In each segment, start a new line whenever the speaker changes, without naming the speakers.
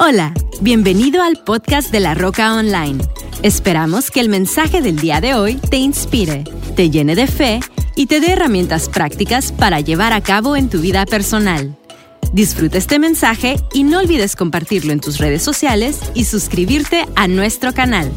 Hola, bienvenido al podcast de la Roca Online. Esperamos que el mensaje del día de hoy te inspire, te llene de fe y te dé herramientas prácticas para llevar a cabo en tu vida personal. Disfruta este mensaje y no olvides compartirlo en tus redes sociales y suscribirte a nuestro canal.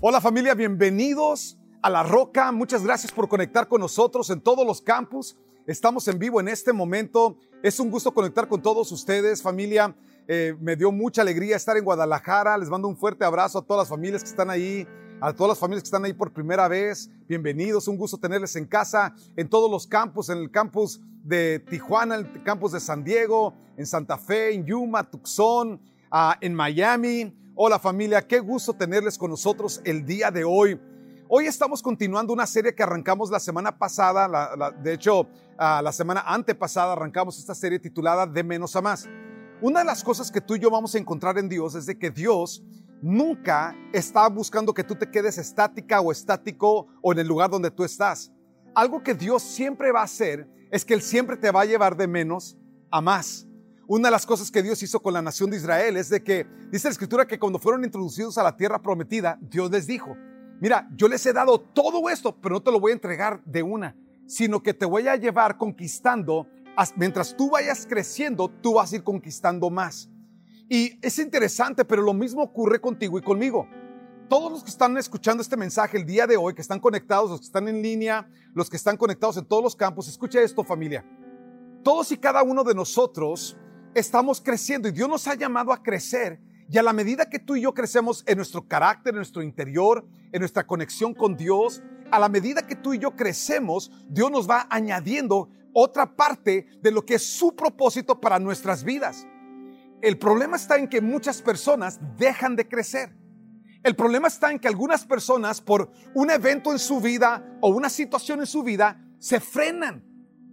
Hola familia, bienvenidos a La Roca. Muchas gracias por conectar con nosotros en todos los campus. Estamos en vivo en este momento. Es un gusto conectar con todos ustedes, familia. Eh, me dio mucha alegría estar en Guadalajara. Les mando un fuerte abrazo a todas las familias que están ahí, a todas las familias que están ahí por primera vez. Bienvenidos, un gusto tenerles en casa, en todos los campus, en el campus de Tijuana, en el campus de San Diego, en Santa Fe, en Yuma, Tucson, ah, en Miami. Hola familia, qué gusto tenerles con nosotros el día de hoy. Hoy estamos continuando una serie que arrancamos la semana pasada, de hecho, ah, la semana antepasada arrancamos esta serie titulada De menos a más. Una de las cosas que tú y yo vamos a encontrar en Dios es de que Dios nunca está buscando que tú te quedes estática o estático o en el lugar donde tú estás. Algo que Dios siempre va a hacer es que Él siempre te va a llevar de menos a más. Una de las cosas que Dios hizo con la nación de Israel es de que, dice la escritura, que cuando fueron introducidos a la tierra prometida, Dios les dijo, mira, yo les he dado todo esto, pero no te lo voy a entregar de una, sino que te voy a llevar conquistando. Mientras tú vayas creciendo, tú vas a ir conquistando más. Y es interesante, pero lo mismo ocurre contigo y conmigo. Todos los que están escuchando este mensaje el día de hoy, que están conectados, los que están en línea, los que están conectados en todos los campos, escucha esto familia. Todos y cada uno de nosotros estamos creciendo y Dios nos ha llamado a crecer y a la medida que tú y yo crecemos en nuestro carácter, en nuestro interior, en nuestra conexión con Dios, a la medida que tú y yo crecemos, Dios nos va añadiendo otra parte de lo que es su propósito para nuestras vidas. El problema está en que muchas personas dejan de crecer. El problema está en que algunas personas por un evento en su vida o una situación en su vida se frenan.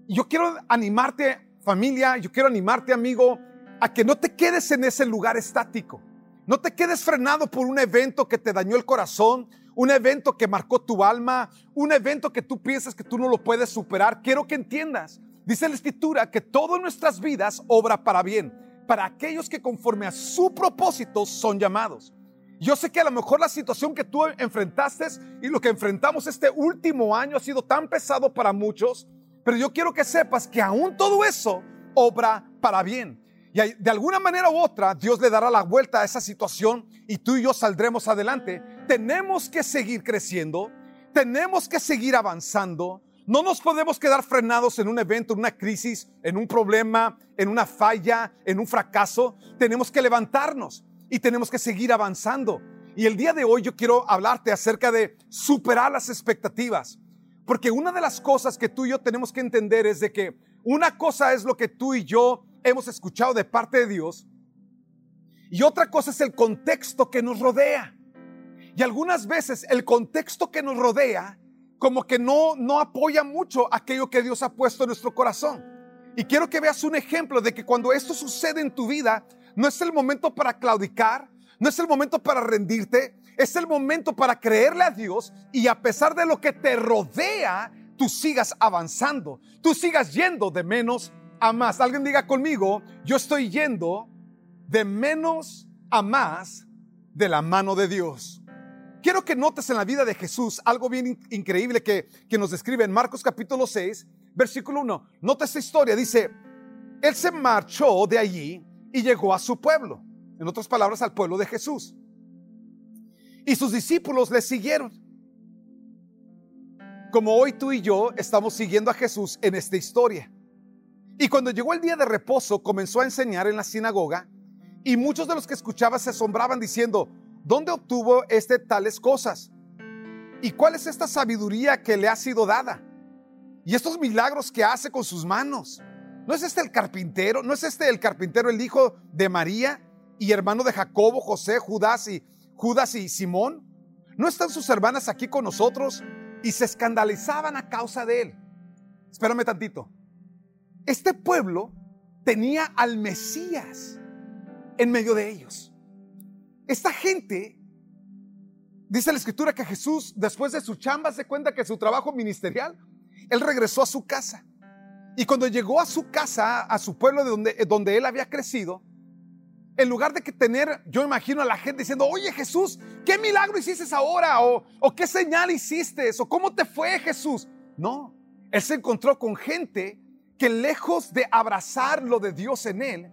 Yo quiero animarte familia, yo quiero animarte amigo a que no te quedes en ese lugar estático. No te quedes frenado por un evento que te dañó el corazón, un evento que marcó tu alma, un evento que tú piensas que tú no lo puedes superar. Quiero que entiendas, dice la escritura, que todas nuestras vidas obra para bien, para aquellos que conforme a su propósito son llamados. Yo sé que a lo mejor la situación que tú enfrentaste y lo que enfrentamos este último año ha sido tan pesado para muchos, pero yo quiero que sepas que aún todo eso obra para bien. Y de alguna manera u otra, Dios le dará la vuelta a esa situación y tú y yo saldremos adelante. Tenemos que seguir creciendo, tenemos que seguir avanzando. No nos podemos quedar frenados en un evento, en una crisis, en un problema, en una falla, en un fracaso. Tenemos que levantarnos y tenemos que seguir avanzando. Y el día de hoy yo quiero hablarte acerca de superar las expectativas. Porque una de las cosas que tú y yo tenemos que entender es de que una cosa es lo que tú y yo hemos escuchado de parte de Dios y otra cosa es el contexto que nos rodea. Y algunas veces el contexto que nos rodea como que no, no apoya mucho aquello que Dios ha puesto en nuestro corazón. Y quiero que veas un ejemplo de que cuando esto sucede en tu vida, no es el momento para claudicar, no es el momento para rendirte, es el momento para creerle a Dios y a pesar de lo que te rodea, tú sigas avanzando, tú sigas yendo de menos a más. Alguien diga conmigo, yo estoy yendo de menos a más de la mano de Dios. Quiero que notes en la vida de Jesús algo bien increíble que, que nos describe en Marcos capítulo 6, versículo 1. Nota esta historia, dice, Él se marchó de allí y llegó a su pueblo. En otras palabras, al pueblo de Jesús. Y sus discípulos le siguieron. Como hoy tú y yo estamos siguiendo a Jesús en esta historia. Y cuando llegó el día de reposo, comenzó a enseñar en la sinagoga y muchos de los que escuchaban se asombraban diciendo, ¿dónde obtuvo este tales cosas? ¿Y cuál es esta sabiduría que le ha sido dada? Y estos milagros que hace con sus manos. ¿No es este el carpintero? ¿No es este el carpintero, el hijo de María y hermano de Jacobo, José, Judas y Judas y Simón? ¿No están sus hermanas aquí con nosotros? Y se escandalizaban a causa de él. Espérame tantito. Este pueblo tenía al Mesías en medio de ellos. Esta gente, dice la escritura que Jesús, después de su chamba, se cuenta que su trabajo ministerial, él regresó a su casa. Y cuando llegó a su casa, a su pueblo de donde, donde él había crecido, en lugar de que tener, yo imagino a la gente diciendo, oye Jesús, ¿qué milagro hiciste ahora? O, o qué señal hiciste? O cómo te fue Jesús. No, él se encontró con gente que lejos de abrazar lo de Dios en él,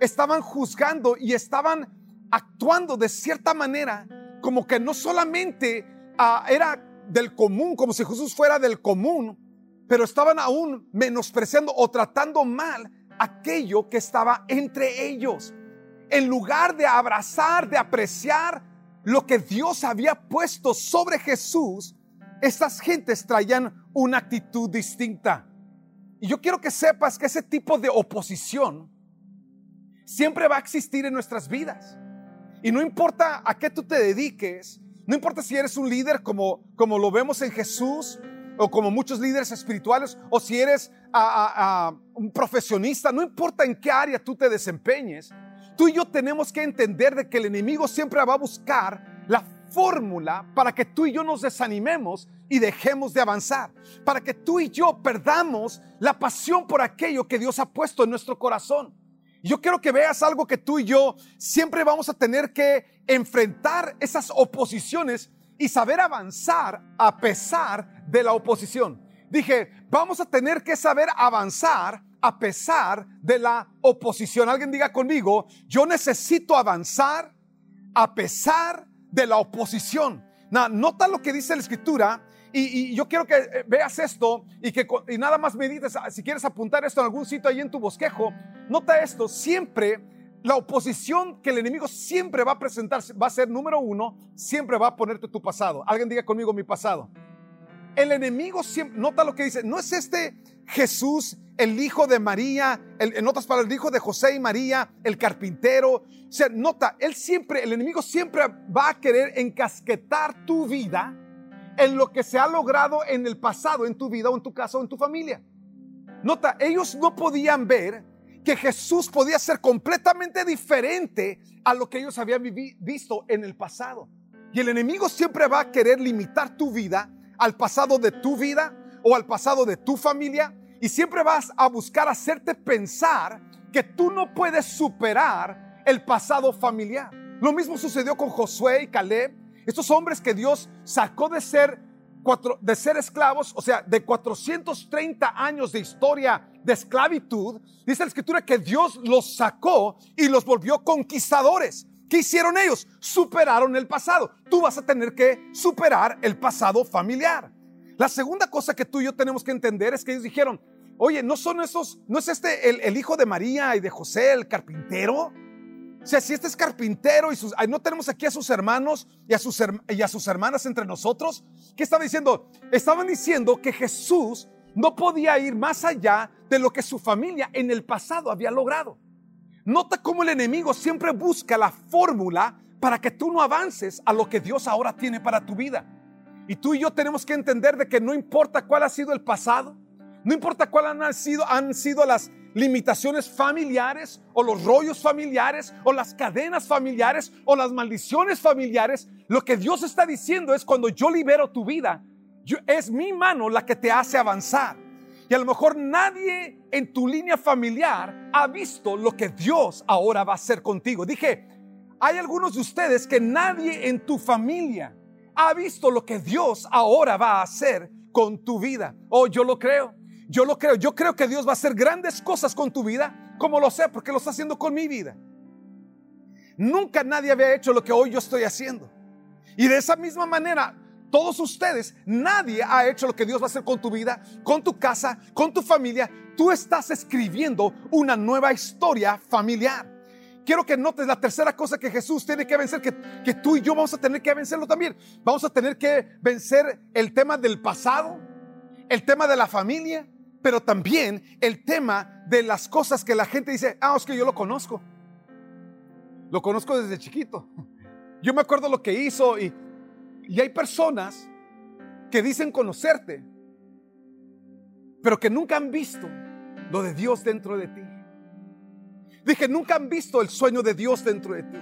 estaban juzgando y estaban actuando de cierta manera como que no solamente ah, era del común, como si Jesús fuera del común, pero estaban aún menospreciando o tratando mal aquello que estaba entre ellos. En lugar de abrazar, de apreciar lo que Dios había puesto sobre Jesús, estas gentes traían una actitud distinta. Y yo quiero que sepas que ese tipo de oposición siempre va a existir en nuestras vidas. Y no importa a qué tú te dediques, no importa si eres un líder como, como lo vemos en Jesús, o como muchos líderes espirituales, o si eres un profesionista, no importa en qué área tú te desempeñes, tú y yo tenemos que entender de que el enemigo siempre va a buscar la fórmula para que tú y yo nos desanimemos y dejemos de avanzar, para que tú y yo perdamos la pasión por aquello que Dios ha puesto en nuestro corazón. Yo quiero que veas algo que tú y yo siempre vamos a tener que enfrentar esas oposiciones y saber avanzar a pesar de la oposición. Dije, vamos a tener que saber avanzar a pesar de la oposición. Alguien diga conmigo, yo necesito avanzar a pesar de la oposición. nota lo que dice la escritura y, yo quiero que eh, veas esto y que y nada más medites, ah, si quieres apuntar esto en algún sitio ahí en tu bosquejo, nota esto, siempre la oposición que el enemigo siempre va a presentar va a ser número uno, siempre va a ponerte tu pasado. Alguien diga conmigo mi pasado. El enemigo siempre, nota lo que dice, no es este Jesús, el hijo de María, en otras palabras, el hijo de José y María, el carpintero. O sea, nota, él siempre, el enemigo siempre va a querer encasquetar tu vida en lo que se ha logrado en el pasado, en tu vida o en tu casa o en tu familia. Nota, ellos no podían ver que Jesús podía ser completamente diferente a lo que ellos habían visto en el pasado. Y el enemigo siempre va a querer limitar tu vida al pasado de tu vida o al pasado de tu familia y siempre vas a buscar hacerte pensar que tú no puedes superar el pasado familiar. Lo mismo sucedió con Josué y Caleb estos hombres que Dios sacó de ser, de ser esclavos, o sea, de 430 años de historia de esclavitud, dice la escritura que Dios los sacó y los volvió conquistadores. ¿Qué hicieron ellos? Superaron el pasado. Tú vas a tener que superar el pasado familiar. La segunda cosa que tú y yo tenemos que entender es que ellos dijeron, oye, ¿no son esos, no es este el, hijo de María y de José, el carpintero? O sea, si este es carpintero y sus, no tenemos aquí a sus hermanos y a sus, y a sus hermanas entre nosotros, ¿qué estaba diciendo? Estaban diciendo que Jesús no podía ir más allá de lo que su familia en el pasado había logrado. Nota cómo el enemigo siempre busca la fórmula para que tú no avances a lo que Dios ahora tiene para tu vida. Y tú y yo tenemos que entender de que no importa cuál ha sido el pasado, no importa cuál han sido, han sido las limitaciones familiares o los rollos familiares o las cadenas familiares o las maldiciones familiares, lo que Dios está diciendo es cuando yo libero tu vida, es mi mano la que te hace avanzar. Y a lo mejor nadie en tu línea familiar ha visto lo que Dios ahora va a hacer contigo. Dije, hay algunos de ustedes que nadie en tu familia ha visto lo que Dios ahora va a hacer con tu vida. Oh, yo lo creo. Yo lo creo. Yo creo que Dios va a hacer grandes cosas con tu vida, como lo sé, porque lo está haciendo con mi vida. Nunca nadie había hecho lo que hoy yo estoy haciendo. Y de esa misma manera, todos ustedes, nadie ha hecho lo que Dios va a hacer con tu vida, con tu casa, con tu familia. Tú estás escribiendo una nueva historia familiar. Quiero que notes la tercera cosa que Jesús tiene que vencer, que, que tú y yo vamos a tener que vencerlo también. Vamos a tener que vencer el tema del pasado, el tema de la familia, pero también el tema de las cosas que la gente dice, ah, es que yo lo conozco. Lo conozco desde chiquito. Yo me acuerdo lo que hizo y, y hay personas que dicen conocerte, pero que nunca han visto lo de Dios dentro de ti. Dije, nunca han visto el sueño de Dios dentro de ti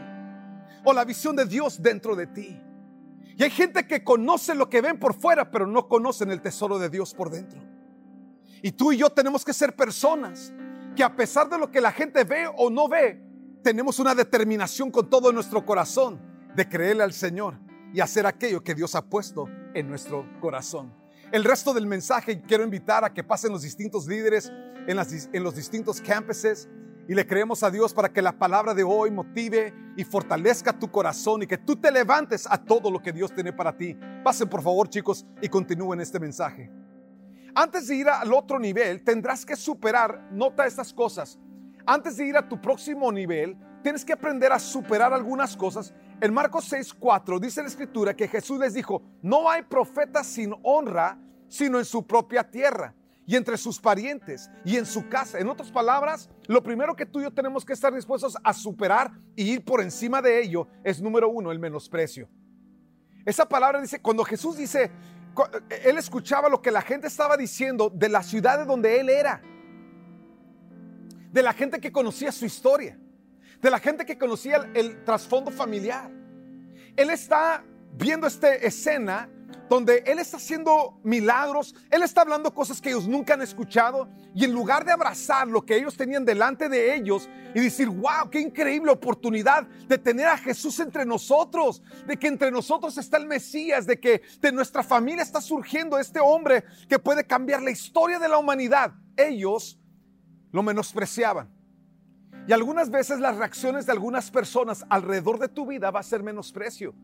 o la visión de Dios dentro de ti. Y hay gente que conoce lo que ven por fuera, pero no conocen el tesoro de Dios por dentro. Y tú y yo tenemos que ser personas que a pesar de lo que la gente ve o no ve, tenemos una determinación con todo nuestro corazón de creerle al Señor y hacer aquello que Dios ha puesto en nuestro corazón. El resto del mensaje quiero invitar a que pasen los distintos líderes en, los distintos campuses y le creemos a Dios para que la palabra de hoy motive y fortalezca tu corazón y que tú te levantes a todo lo que Dios tiene para ti. Pasen por favor chicos y continúen este mensaje. Antes de ir al otro nivel, tendrás que superar, nota estas cosas. Antes de ir a tu próximo nivel, tienes que aprender a superar algunas cosas. En Marcos 6:4 dice la escritura que Jesús les dijo, no hay profeta sin honra, sino en su propia tierra y entre sus parientes y en su casa. En otras palabras, lo primero que tú y yo tenemos que estar dispuestos a superar y ir por encima de ello es número uno, el menosprecio. Esa palabra dice, cuando Jesús dice, él escuchaba lo que la gente estaba diciendo de la ciudad de donde él era, de la gente que conocía su historia, de la gente que conocía el, trasfondo familiar. Él está viendo esta escena donde Él está haciendo milagros, Él está hablando cosas que ellos nunca han escuchado y en lugar de abrazar lo que ellos tenían delante de ellos y decir, wow, qué increíble oportunidad de tener a Jesús entre nosotros, de que entre nosotros está el Mesías, de que de nuestra familia está surgiendo este hombre que puede cambiar la historia de la humanidad, ellos lo menospreciaban. Y algunas veces las reacciones de algunas personas alrededor de tu vida va a ser menosprecio.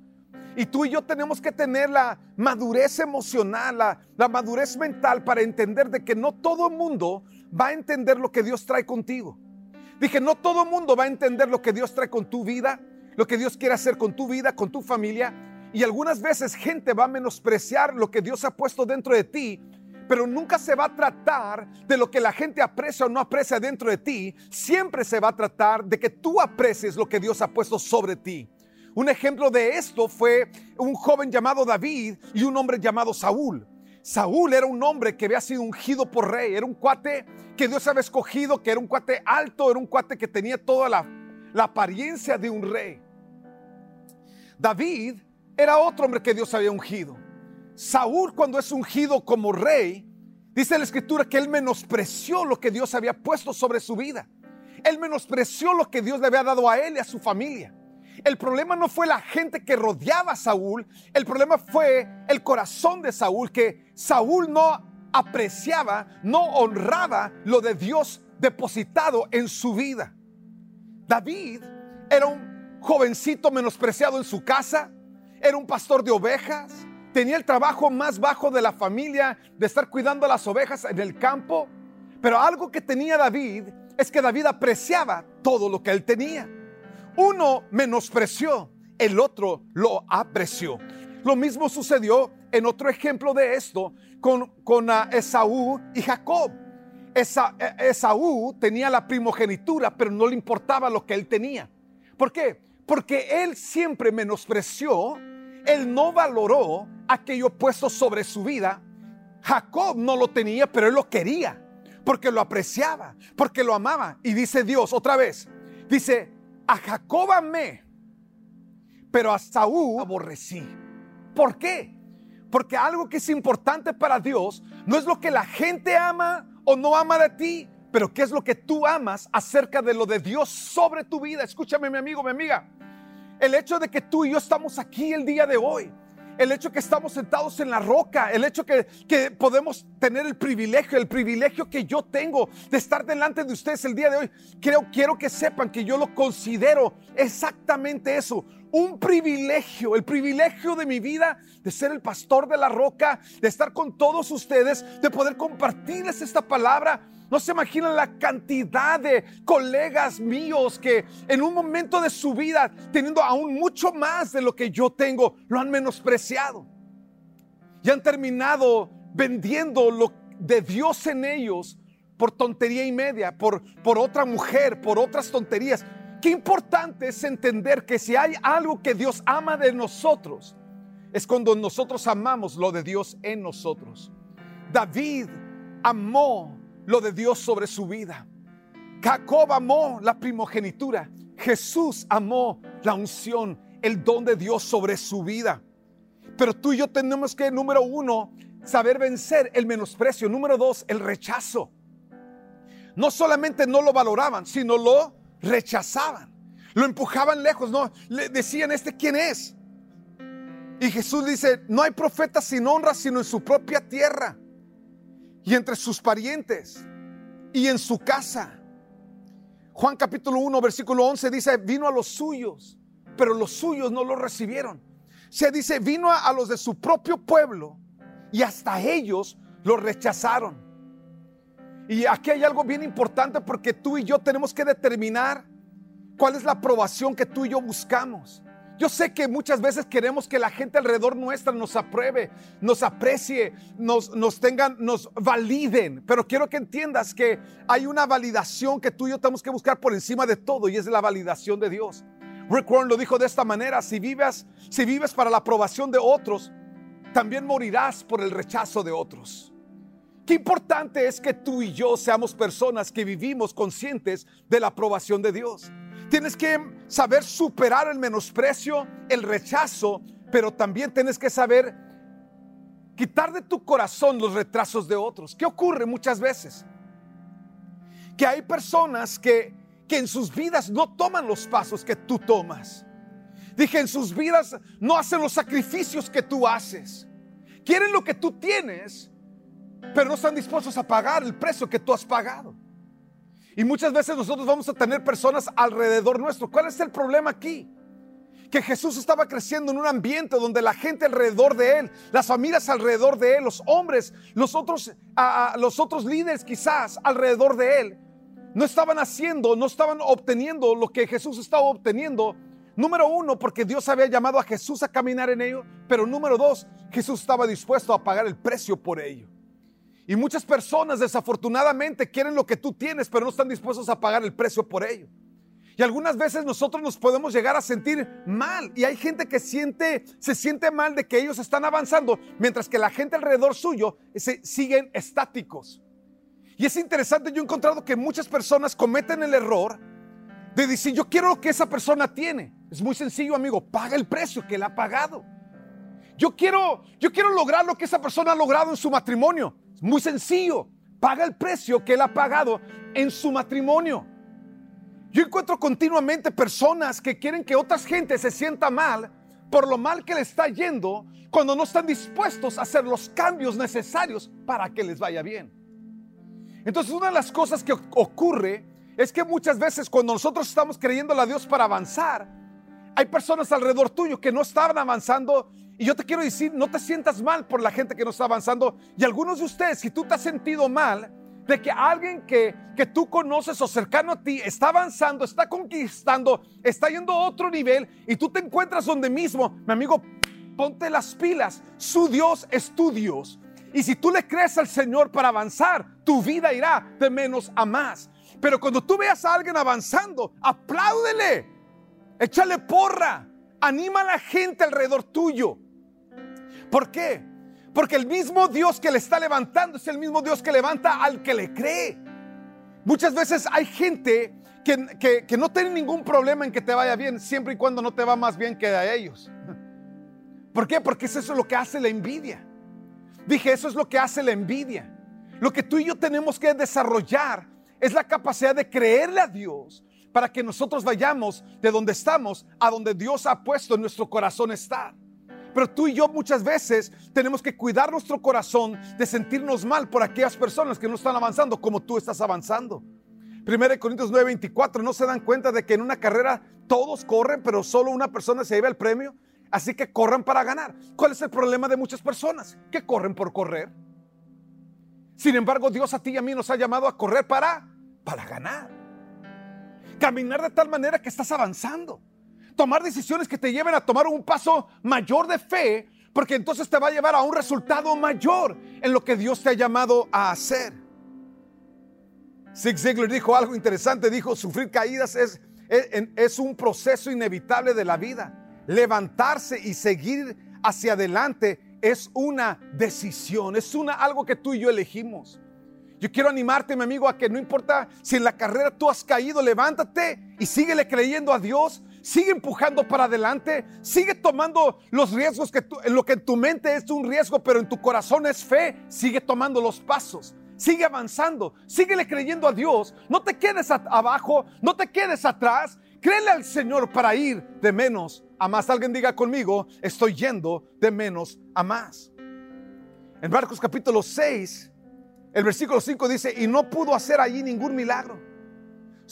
Y tú y yo tenemos que tener la madurez emocional, la, madurez mental para entender de que no todo el mundo va a entender lo que Dios trae contigo. Dije, no todo el mundo va a entender lo que Dios trae con tu vida, lo que Dios quiere hacer con tu vida, con tu familia. Y algunas veces gente va a menospreciar lo que Dios ha puesto dentro de ti, pero nunca se va a tratar de lo que la gente aprecia o no aprecia dentro de ti. Siempre se va a tratar de que tú aprecies lo que Dios ha puesto sobre ti. Un ejemplo de esto fue un joven llamado David y un hombre llamado Saúl. Saúl era un hombre que había sido ungido por rey, era un cuate que Dios había escogido, que era un cuate alto, era un cuate que tenía toda la, apariencia de un rey. David era otro hombre que Dios había ungido. Saúl cuando es ungido como rey, dice la escritura que él menospreció lo que Dios había puesto sobre su vida. Él menospreció lo que Dios le había dado a él y a su familia. El problema no fue la gente que rodeaba a Saúl, el problema fue el corazón de Saúl, que Saúl no apreciaba, no honraba lo de Dios depositado en su vida. David era un jovencito menospreciado en su casa, era un pastor de ovejas, tenía el trabajo más bajo de la familia de estar cuidando las ovejas en el campo, pero algo que tenía David es que David apreciaba todo lo que él tenía. Uno menospreció, el otro lo apreció. Lo mismo sucedió en otro ejemplo de esto con, con ah, Esaú y Jacob. Esa, e, Esaú tenía la primogenitura, pero no le importaba lo que él tenía. ¿Por qué? Porque él siempre menospreció, él no valoró aquello puesto sobre su vida. Jacob no lo tenía, pero él lo quería, porque lo apreciaba, porque lo amaba. Y dice Dios otra vez, dice, a Jacob amé, pero a Saúl aborrecí. ¿Por qué? Porque algo que es importante para Dios no es lo que la gente ama o no ama de ti, pero qué es lo que tú amas acerca de lo de Dios sobre tu vida. Escúchame mi amigo, mi amiga. El hecho de que tú y yo estamos aquí el día de hoy el hecho que estamos sentados en la roca, el hecho que, que podemos tener el privilegio, el privilegio que yo tengo de estar delante de ustedes el día de hoy. Quiero, quiero que sepan que yo lo considero exactamente eso, un privilegio, el privilegio de mi vida de ser el pastor de la roca, de estar con todos ustedes, de poder compartirles esta palabra no se imaginan la cantidad de colegas míos que en un momento de su vida, teniendo aún mucho más de lo que yo tengo, lo han menospreciado. Y han terminado vendiendo lo de Dios en ellos por tontería y media, por, por otra mujer, por otras tonterías. Qué importante es entender que si hay algo que Dios ama de nosotros, es cuando nosotros amamos lo de Dios en nosotros. David amó lo de Dios sobre su vida. Jacob amó la primogenitura. Jesús amó la unción, el don de Dios sobre su vida. Pero tú y yo tenemos que, número uno, saber vencer el menosprecio. Número dos, el rechazo. No solamente no lo valoraban, sino lo rechazaban. Lo empujaban lejos, no, le decían, ¿este quién es? Y Jesús dice, no hay profeta sin honra, sino en su propia tierra y entre sus parientes y en su casa. Juan capítulo 1, versículo 11 dice, vino a los suyos, pero los suyos no lo recibieron. Se dice, vino a, a los de su propio pueblo y hasta ellos lo rechazaron. Y aquí hay algo bien importante porque tú y yo tenemos que determinar cuál es la aprobación que tú y yo buscamos. Yo sé que muchas veces queremos que la gente alrededor nuestra nos apruebe, nos aprecie, nos, nos tengan, nos validen. Pero quiero que entiendas que hay una validación que tú y yo tenemos que buscar por encima de todo y es la validación de Dios. Rick Warren lo dijo de esta manera: si vives, si vives para la aprobación de otros, también morirás por el rechazo de otros. Qué importante es que tú y yo seamos personas que vivimos conscientes de la aprobación de Dios. Tienes que saber superar el menosprecio, el rechazo, pero también tienes que saber quitar de tu corazón los retrasos de otros. ¿Qué ocurre muchas veces? Que hay personas que, que en sus vidas no toman los pasos que tú tomas. Dije, en sus vidas no hacen los sacrificios que tú haces. Quieren lo que tú tienes, pero no están dispuestos a pagar el precio que tú has pagado. Y muchas veces nosotros vamos a tener personas alrededor nuestro. ¿Cuál es el problema aquí? Que Jesús estaba creciendo en un ambiente donde la gente alrededor de él, las familias alrededor de él, los hombres, los otros, los otros líderes quizás alrededor de él, no estaban haciendo, no estaban obteniendo lo que Jesús estaba obteniendo. Número uno, porque Dios había llamado a Jesús a caminar en ello. Pero número dos, Jesús estaba dispuesto a pagar el precio por ello. Y muchas personas desafortunadamente quieren lo que tú tienes, pero no están dispuestos a pagar el precio por ello. Y algunas veces nosotros nos podemos llegar a sentir mal. Y hay gente que siente, se siente mal de que ellos están avanzando, mientras que la gente alrededor suyo se, siguen estáticos. Y es interesante, yo he encontrado que muchas personas cometen el error de decir, yo quiero lo que esa persona tiene. Es muy sencillo, amigo, paga el precio que él ha pagado. Yo quiero, yo quiero lograr lo que esa persona ha logrado en su matrimonio. Muy sencillo. Paga el precio que él ha pagado en su matrimonio. Yo encuentro continuamente personas que quieren que otras gente se sienta mal por lo mal que le está yendo cuando no están dispuestos a hacer los cambios necesarios para que les vaya bien. Entonces una de las cosas que ocurre es que muchas veces cuando nosotros estamos creyendo a Dios para avanzar, hay personas alrededor tuyo que no estaban avanzando y yo te quiero decir, no te sientas mal por la gente que no está avanzando. Y algunos de ustedes, si tú te has sentido mal de que alguien que, que tú conoces o cercano a ti está avanzando, está conquistando, está yendo a otro nivel y tú te encuentras donde mismo, mi amigo, ponte las pilas. Su Dios es tu Dios. Y si tú le crees al Señor para avanzar, tu vida irá de menos a más. Pero cuando tú veas a alguien avanzando, apláudele, échale porra, anima a la gente alrededor tuyo. ¿Por qué? Porque el mismo Dios que le está levantando es el mismo Dios que levanta al que le cree. Muchas veces hay gente que, que, no tiene ningún problema en que te vaya bien, siempre y cuando no te va más bien que a ellos. ¿Por qué? Porque eso es lo que hace la envidia. Dije, eso es lo que hace la envidia. Lo que tú y yo tenemos que desarrollar es la capacidad de creerle a Dios para que nosotros vayamos de donde estamos a donde Dios ha puesto en nuestro corazón estar. Pero tú y yo muchas veces tenemos que cuidar nuestro corazón de sentirnos mal por aquellas personas que no están avanzando como tú estás avanzando. 1 Corintios 9:24, ¿no se dan cuenta de que en una carrera todos corren, pero solo una persona se lleva el premio? Así que corran para ganar. ¿Cuál es el problema de muchas personas? Que corren por correr. Sin embargo, Dios a ti y a mí nos ha llamado a correr para, para ganar. Caminar de tal manera que estás avanzando tomar decisiones que te lleven a tomar un paso mayor de fe, porque entonces te va a llevar a un resultado mayor en lo que Dios te ha llamado a hacer. Zig Ziglar dijo algo interesante, dijo, sufrir caídas es, es, un proceso inevitable de la vida. Levantarse y seguir hacia adelante es una decisión, es una, algo que tú y yo elegimos. Yo quiero animarte, mi amigo, a que no importa si en la carrera tú has caído, levántate y síguele creyendo a Dios, sigue empujando para adelante, sigue tomando los riesgos que en lo que en tu mente es un riesgo, pero en tu corazón es fe, sigue tomando los pasos. Sigue avanzando, síguele creyendo a Dios. No te quedes abajo, no te quedes atrás. Créele al Señor para ir de menos a más. Alguien diga conmigo, estoy yendo de menos a más. En Marcos capítulo 6, el versículo 5 dice, y no pudo hacer allí ningún milagro.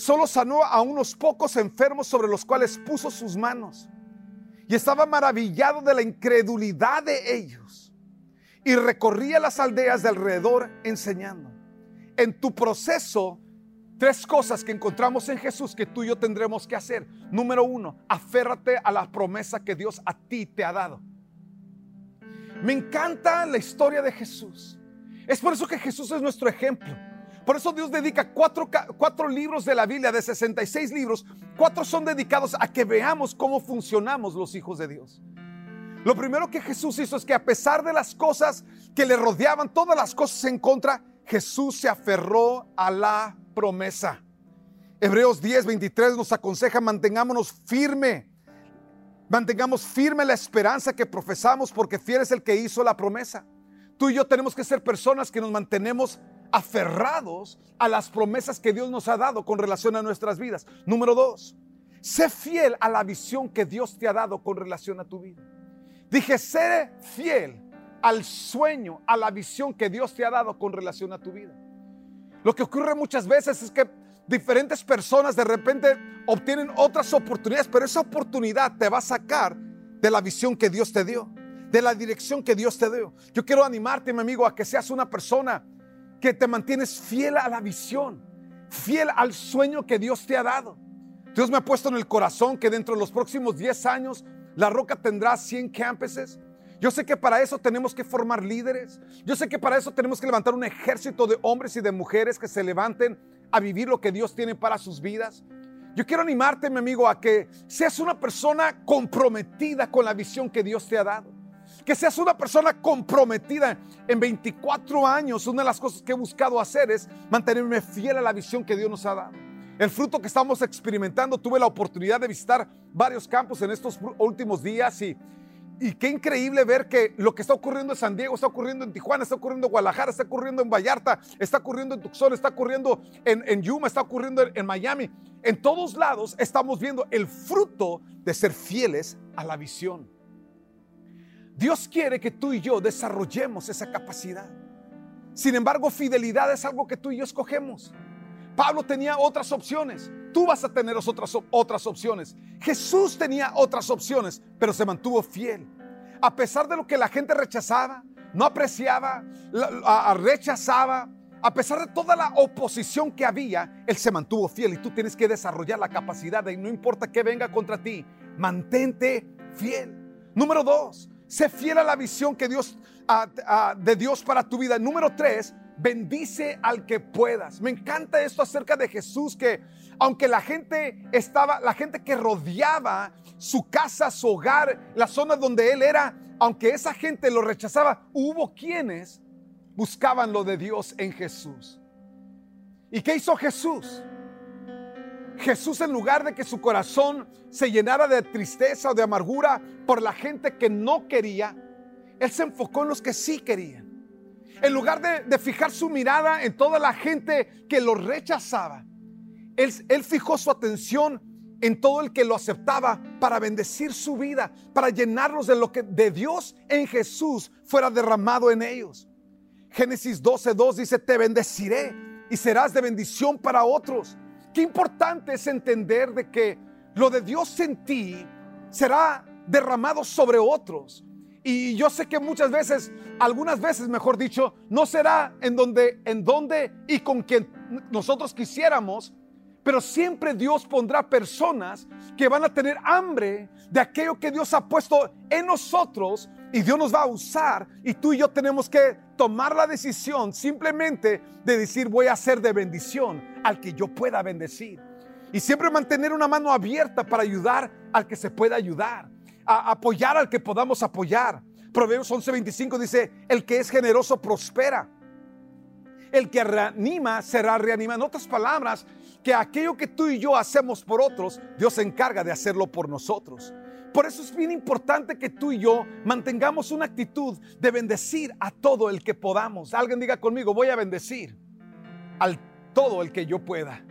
Solo sanó a unos pocos enfermos sobre los cuales puso sus manos. Y estaba maravillado de la incredulidad de ellos. Y recorría las aldeas de alrededor enseñando. En tu proceso, tres cosas que encontramos en Jesús que tú y yo tendremos que hacer. Número uno, aférrate a la promesa que Dios a ti te ha dado. Me encanta la historia de Jesús. Es por eso que Jesús es nuestro ejemplo. Por eso Dios dedica cuatro, cuatro, libros de la Biblia, de 66 libros, cuatro son dedicados a que veamos cómo funcionamos los hijos de Dios. Lo primero que Jesús hizo es que a pesar de las cosas que le rodeaban, todas las cosas en contra, Jesús se aferró a la promesa. Hebreos 10, 23 nos aconseja mantengámonos firme, mantengamos firme la esperanza que profesamos porque fiel es el que hizo la promesa. Tú y yo tenemos que ser personas que nos mantenemos aferrados a las promesas que Dios nos ha dado con relación a nuestras vidas. Número dos, sé fiel a la visión que Dios te ha dado con relación a tu vida. Dije, sé fiel al sueño, a la visión que Dios te ha dado con relación a tu vida. Lo que ocurre muchas veces es que diferentes personas de repente obtienen otras oportunidades, pero esa oportunidad te va a sacar de la visión que Dios te dio de la dirección que Dios te dio. Yo quiero animarte, mi amigo, a que seas una persona que te mantienes fiel a la visión, fiel al sueño que Dios te ha dado. Dios me ha puesto en el corazón que dentro de los próximos 10 años la Roca tendrá 100 campuses. Yo sé que para eso tenemos que formar líderes. Yo sé que para eso tenemos que levantar un ejército de hombres y de mujeres que se levanten a vivir lo que Dios tiene para sus vidas. Yo quiero animarte, mi amigo, a que seas una persona comprometida con la visión que Dios te ha dado que seas una persona comprometida. En 24 años, una de las cosas que he buscado hacer es mantenerme fiel a la visión que Dios nos ha dado. El fruto que estamos experimentando, tuve la oportunidad de visitar varios campos en estos últimos días y, y qué increíble ver que lo que está ocurriendo en San Diego, está ocurriendo en Tijuana, está ocurriendo en Guadalajara, está ocurriendo en Vallarta, está ocurriendo en Tucson, está ocurriendo en, en Yuma, está ocurriendo en, en Miami. En todos lados estamos viendo el fruto de ser fieles a la visión. Dios quiere que tú y yo desarrollemos esa capacidad. Sin embargo, fidelidad es algo que tú y yo escogemos. Pablo tenía otras opciones. Tú vas a tener otras, otras opciones. Jesús tenía otras opciones, pero se mantuvo fiel. A pesar de lo que la gente rechazaba, no apreciaba, rechazaba, a pesar de toda la oposición que había, Él se mantuvo fiel y tú tienes que desarrollar la capacidad de, no importa que venga contra ti, mantente fiel. Número dos, Sé fiel a la visión que Dios, de Dios para tu vida. Número tres, bendice al que puedas. Me encanta esto acerca de Jesús que aunque la gente estaba, la gente que rodeaba su casa, su hogar, la zona donde él era, aunque esa gente lo rechazaba, hubo quienes buscaban lo de Dios en Jesús. ¿Y qué hizo Jesús? Jesús en lugar de que su corazón se llenara de tristeza o de amargura por la gente que no quería, Él se enfocó en los que sí querían. En lugar de, fijar su mirada en toda la gente que lo rechazaba, él, él fijó su atención en todo el que lo aceptaba para bendecir su vida, para llenarlos de lo que de Dios en Jesús fuera derramado en ellos. Génesis 12:2 dice, "Te bendeciré y serás de bendición para otros." Qué importante es entender de que lo de Dios en ti será derramado sobre otros. Y yo sé que muchas veces, algunas veces, mejor dicho, no será en donde, en donde y con quien nosotros quisiéramos, pero siempre Dios pondrá personas que van a tener hambre de aquello que Dios ha puesto en nosotros y Dios nos va a usar y tú y yo tenemos que tomar la decisión simplemente de decir voy a ser de bendición al que yo pueda bendecir. Y siempre mantener una mano abierta para ayudar al que se pueda ayudar, a apoyar al que podamos apoyar. Proverbios 11:25 dice, el que es generoso prospera. El que reanima será reanimado. En otras palabras, que aquello que tú y yo hacemos por otros, Dios se encarga de hacerlo por nosotros. Por eso es bien importante que tú y yo mantengamos una actitud de bendecir a todo el que podamos. Alguien diga conmigo, voy a bendecir al todo el que yo pueda.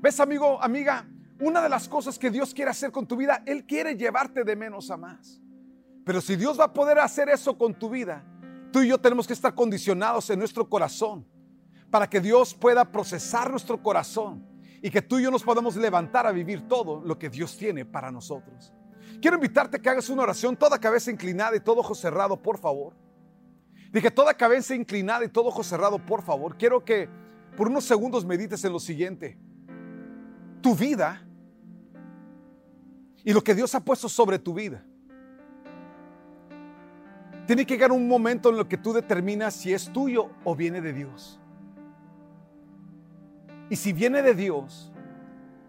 ¿Ves, amigo, amiga? Una de las cosas que Dios quiere hacer con tu vida, Él quiere llevarte de menos a más. Pero si Dios va a poder hacer eso con tu vida, tú y yo tenemos que estar condicionados en nuestro corazón para que Dios pueda procesar nuestro corazón y que tú y yo nos podamos levantar a vivir todo lo que Dios tiene para nosotros. Quiero invitarte a que hagas una oración, toda cabeza inclinada y todo ojo cerrado, por favor. Dije, toda cabeza inclinada y todo ojo cerrado, por favor. Quiero que por unos segundos medites en lo siguiente. Tu vida y lo que Dios ha puesto sobre tu vida. Tiene que llegar un momento en el que tú determinas si es tuyo o viene de Dios. Y si viene de Dios,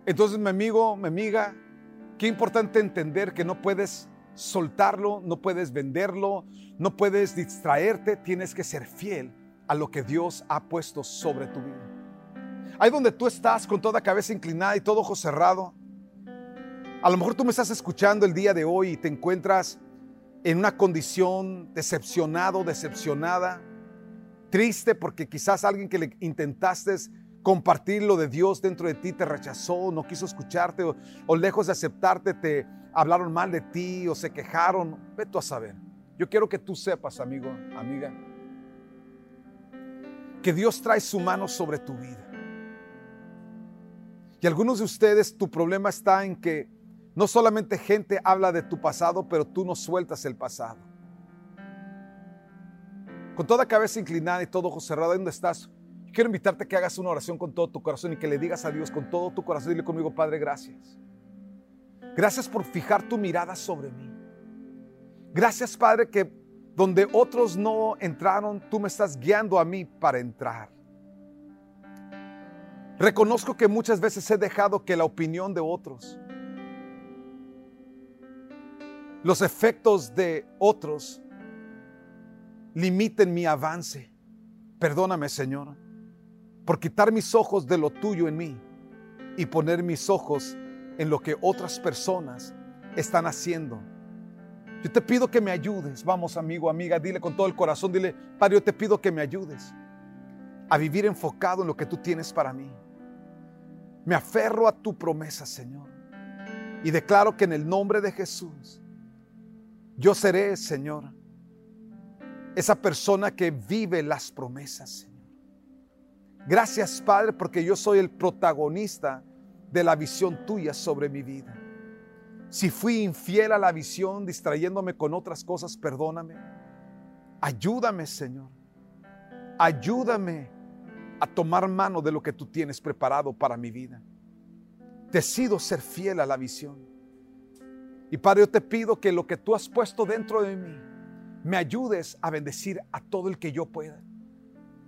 entonces mi amigo, mi amiga, Qué importante entender que no puedes soltarlo, no puedes venderlo, no puedes distraerte, tienes que ser fiel a lo que Dios ha puesto sobre tu vida. Ahí donde tú estás con toda cabeza inclinada y todo ojo cerrado, a lo mejor tú me estás escuchando el día de hoy y te encuentras en una condición decepcionado, decepcionada, triste porque quizás alguien que le intentaste compartir lo de Dios dentro de ti te rechazó, no quiso escucharte o, lejos de aceptarte te hablaron mal de ti o se quejaron. Ve tú a saber. Yo quiero que tú sepas, amigo, amiga, que Dios trae su mano sobre tu vida. Y algunos de ustedes, tu problema está en que no solamente gente habla de tu pasado, pero tú no sueltas el pasado. Con toda cabeza inclinada y todo ojo cerrado, ¿dónde estás? Quiero invitarte a que hagas una oración con todo tu corazón y que le digas a Dios con todo tu corazón. Dile conmigo, Padre, gracias. Gracias por fijar tu mirada sobre mí. Gracias, Padre, que donde otros no entraron, tú me estás guiando a mí para entrar. Reconozco que muchas veces he dejado que la opinión de otros, los efectos de otros, limiten mi avance. Perdóname, Señor por quitar mis ojos de lo tuyo en mí y poner mis ojos en lo que otras personas están haciendo. Yo te pido que me ayudes, vamos amigo, amiga, dile con todo el corazón, dile, Padre, yo te pido que me ayudes a vivir enfocado en lo que tú tienes para mí. Me aferro a tu promesa, Señor, y declaro que en el nombre de Jesús, yo seré, Señor, esa persona que vive las promesas. Gracias Padre porque yo soy el protagonista de la visión tuya sobre mi vida. Si fui infiel a la visión distrayéndome con otras cosas, perdóname. Ayúdame Señor. Ayúdame a tomar mano de lo que tú tienes preparado para mi vida. Decido ser fiel a la visión. Y Padre, yo te pido que lo que tú has puesto dentro de mí, me ayudes a bendecir a todo el que yo pueda.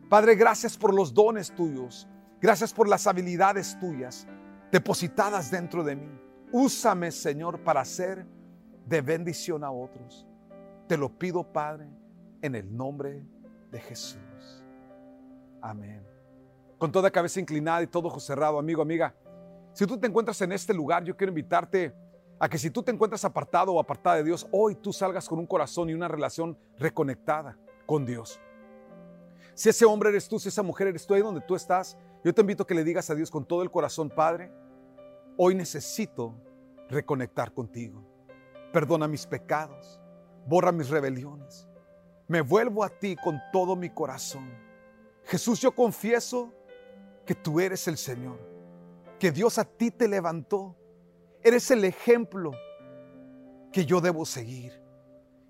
Padre, gracias por los dones tuyos. Gracias por las habilidades tuyas depositadas dentro de mí. Úsame, Señor, para ser de bendición a otros. Te lo pido, Padre, en el nombre de Jesús. Amén. Con toda cabeza inclinada y todo ojo cerrado, amigo, amiga. Si tú te encuentras en este lugar, yo quiero invitarte a que si tú te encuentras apartado o apartada de Dios, hoy tú salgas con un corazón y una relación reconectada con Dios. Si ese hombre eres tú, si esa mujer eres tú, ahí donde tú estás, yo te invito a que le digas a Dios con todo el corazón, Padre, hoy necesito reconectar contigo. Perdona mis pecados, borra mis rebeliones. Me vuelvo a ti con todo mi corazón. Jesús, yo confieso que tú eres el Señor, que Dios a ti te levantó. Eres el ejemplo que yo debo seguir.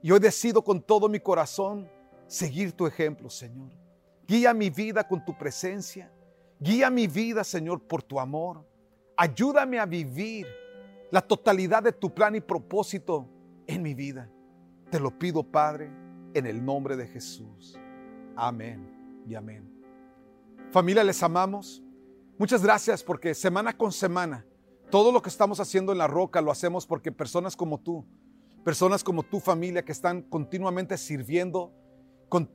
Y hoy decido con todo mi corazón seguir tu ejemplo, Señor. Guía mi vida con tu presencia. Guía mi vida, Señor, por tu amor. Ayúdame a vivir la totalidad de tu plan y propósito en mi vida. Te lo pido, Padre, en el nombre de Jesús. Amén y amén. Familia, les amamos. Muchas gracias porque semana con semana, todo lo que estamos haciendo en la roca lo hacemos porque personas como tú, personas como tu familia que están continuamente sirviendo,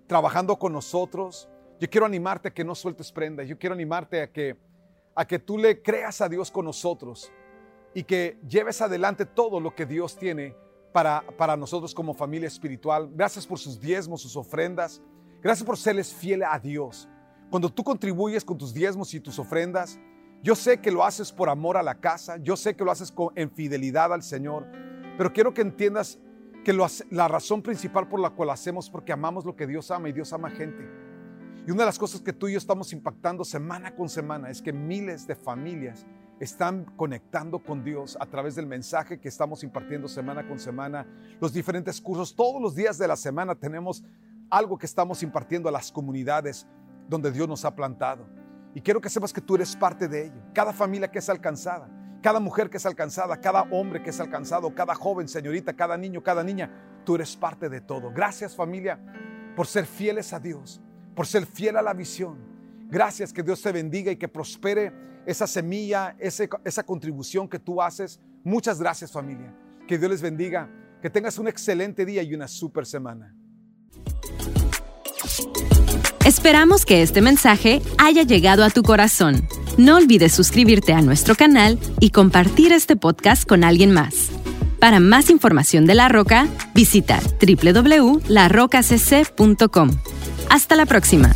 trabajando con nosotros, Yo quiero animarte a que no sueltes prendas. Yo quiero animarte a que, a que tú le creas a Dios con nosotros y que lleves adelante todo lo que Dios tiene para, para nosotros como familia espiritual. Gracias por sus diezmos, sus ofrendas. Gracias por serles fiel a Dios. Cuando tú contribuyes con tus diezmos y tus ofrendas, yo sé que lo haces por amor a la casa, yo sé que lo haces con, en fidelidad al Señor, pero quiero que entiendas que la razón principal por la cual hacemos es porque amamos lo que Dios ama y Dios ama gente. Y una de las cosas que tú y yo estamos impactando semana con semana es que miles de familias están conectando con Dios a través del mensaje que estamos impartiendo semana con semana, los diferentes cursos. Todos los días de la semana tenemos algo que estamos impartiendo a las comunidades donde Dios nos ha plantado. Y quiero que sepas que tú eres parte de ello. Cada familia que es alcanzada, cada mujer que es alcanzada, cada hombre que es alcanzado, cada joven, señorita, cada niño, cada niña, tú eres parte de todo. Gracias familia por ser fieles a Dios, por ser fiel a la visión. Gracias que Dios te bendiga y que prospere esa semilla, esa contribución que tú haces. Muchas gracias familia. Que Dios les bendiga. Que tengas un excelente día y una super semana.
Esperamos que este mensaje haya llegado a tu corazón. No olvides suscribirte a nuestro canal y compartir este podcast con alguien más. Para más información de La Roca, visita www.larocacc.com. Hasta la próxima.